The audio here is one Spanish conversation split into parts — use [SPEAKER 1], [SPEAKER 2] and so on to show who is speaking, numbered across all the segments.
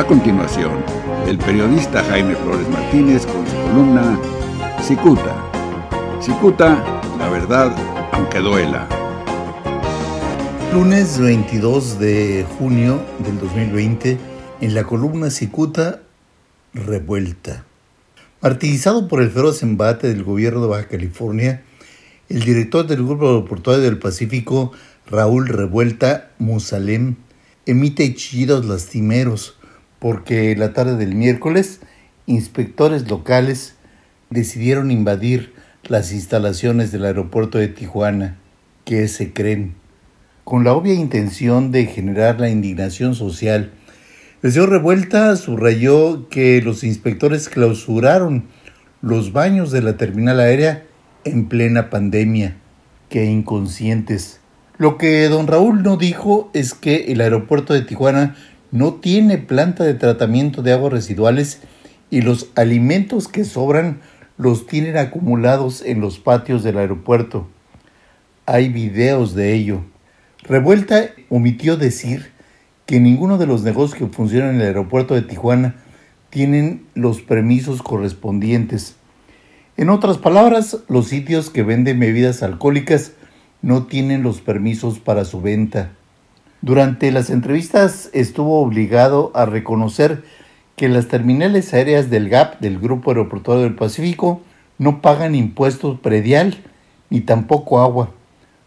[SPEAKER 1] A continuación, el periodista Jaime Flores Martínez con su columna Cicuta. Cicuta, la verdad, aunque duela.
[SPEAKER 2] Lunes 22 de junio del 2020, en la columna Cicuta, revuelta. Martirizado por el feroz embate del gobierno de Baja California, el director del Grupo Aeroportuario del Pacífico, Raúl Revuelta Musalem, emite chillidos lastimeros porque la tarde del miércoles inspectores locales decidieron invadir las instalaciones del aeropuerto de Tijuana, que se creen, con la obvia intención de generar la indignación social. Señor Revuelta subrayó que los inspectores clausuraron los baños de la terminal aérea en plena pandemia. que inconscientes. Lo que don Raúl no dijo es que el aeropuerto de Tijuana no tiene planta de tratamiento de aguas residuales y los alimentos que sobran los tienen acumulados en los patios del aeropuerto. Hay videos de ello. Revuelta omitió decir que ninguno de los negocios que funcionan en el aeropuerto de Tijuana tienen los permisos correspondientes. En otras palabras, los sitios que venden bebidas alcohólicas no tienen los permisos para su venta. Durante las entrevistas estuvo obligado a reconocer que las terminales aéreas del GAP, del Grupo Aeroportuario del Pacífico, no pagan impuestos predial ni tampoco agua,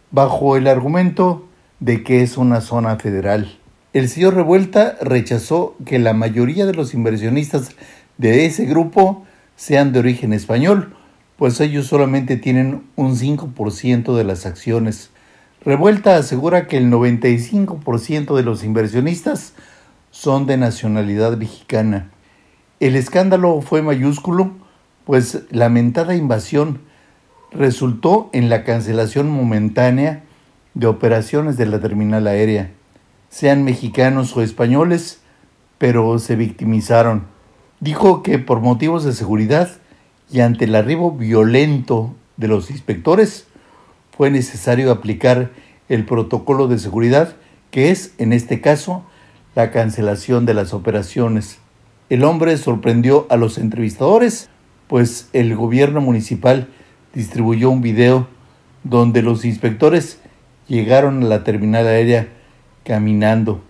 [SPEAKER 2] bajo el argumento de que es una zona federal. El señor Revuelta rechazó que la mayoría de los inversionistas de ese grupo sean de origen español, pues ellos solamente tienen un 5% de las acciones. Revuelta asegura que el 95% de los inversionistas son de nacionalidad mexicana. El escándalo fue mayúsculo, pues la lamentada invasión resultó en la cancelación momentánea de operaciones de la terminal aérea, sean mexicanos o españoles, pero se victimizaron. Dijo que por motivos de seguridad y ante el arribo violento de los inspectores, fue necesario aplicar el protocolo de seguridad, que es, en este caso, la cancelación de las operaciones. El hombre sorprendió a los entrevistadores, pues el gobierno municipal distribuyó un video donde los inspectores llegaron a la terminal aérea caminando.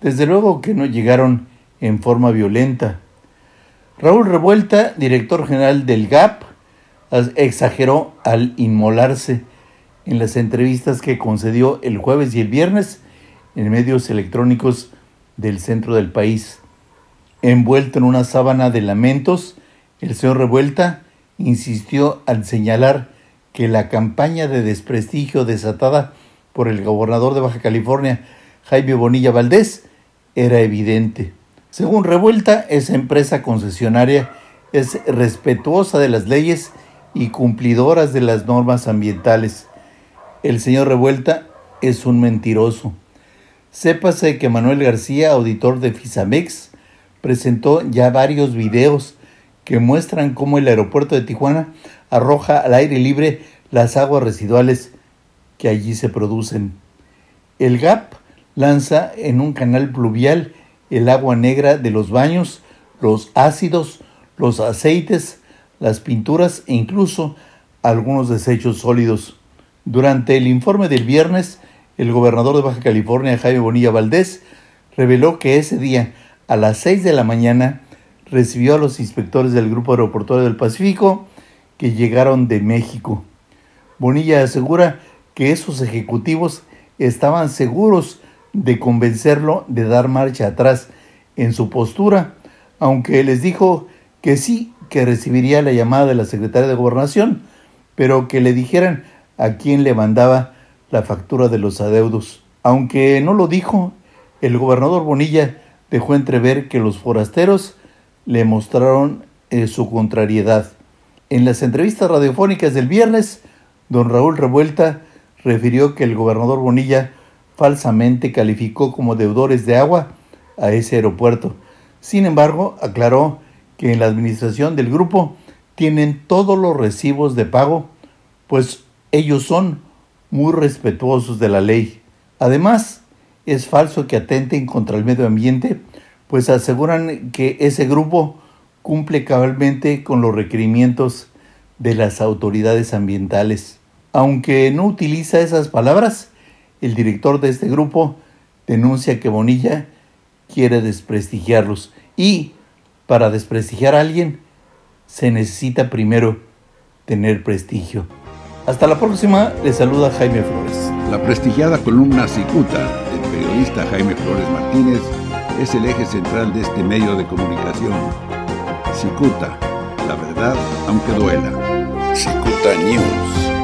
[SPEAKER 2] Desde luego que no llegaron en forma violenta. Raúl Revuelta, director general del GAP, exageró al inmolarse en las entrevistas que concedió el jueves y el viernes en medios electrónicos del centro del país. Envuelto en una sábana de lamentos, el señor Revuelta insistió al señalar que la campaña de desprestigio desatada por el gobernador de Baja California, Jaime Bonilla Valdés, era evidente. Según Revuelta, esa empresa concesionaria es respetuosa de las leyes y cumplidoras de las normas ambientales. El señor Revuelta es un mentiroso. Sépase que Manuel García, auditor de Fisamex, presentó ya varios videos que muestran cómo el aeropuerto de Tijuana arroja al aire libre las aguas residuales que allí se producen. El GAP lanza en un canal pluvial el agua negra de los baños, los ácidos, los aceites, las pinturas e incluso algunos desechos sólidos. Durante el informe del viernes, el gobernador de Baja California, Jaime Bonilla Valdés, reveló que ese día, a las 6 de la mañana, recibió a los inspectores del Grupo Aeroportuario del Pacífico que llegaron de México. Bonilla asegura que esos ejecutivos estaban seguros de convencerlo de dar marcha atrás en su postura, aunque les dijo que sí, que recibiría la llamada de la secretaria de Gobernación, pero que le dijeran a quien le mandaba la factura de los adeudos. Aunque no lo dijo, el gobernador Bonilla dejó entrever que los forasteros le mostraron eh, su contrariedad. En las entrevistas radiofónicas del viernes, don Raúl Revuelta refirió que el gobernador Bonilla falsamente calificó como deudores de agua a ese aeropuerto. Sin embargo, aclaró que en la administración del grupo tienen todos los recibos de pago, pues ellos son muy respetuosos de la ley. Además, es falso que atenten contra el medio ambiente, pues aseguran que ese grupo cumple cabalmente con los requerimientos de las autoridades ambientales. Aunque no utiliza esas palabras, el director de este grupo denuncia que Bonilla quiere desprestigiarlos y para desprestigiar a alguien se necesita primero tener prestigio. Hasta la próxima, le saluda Jaime Flores.
[SPEAKER 1] La prestigiada columna Cicuta del periodista Jaime Flores Martínez es el eje central de este medio de comunicación. Cicuta, la verdad aunque duela. Cicuta News.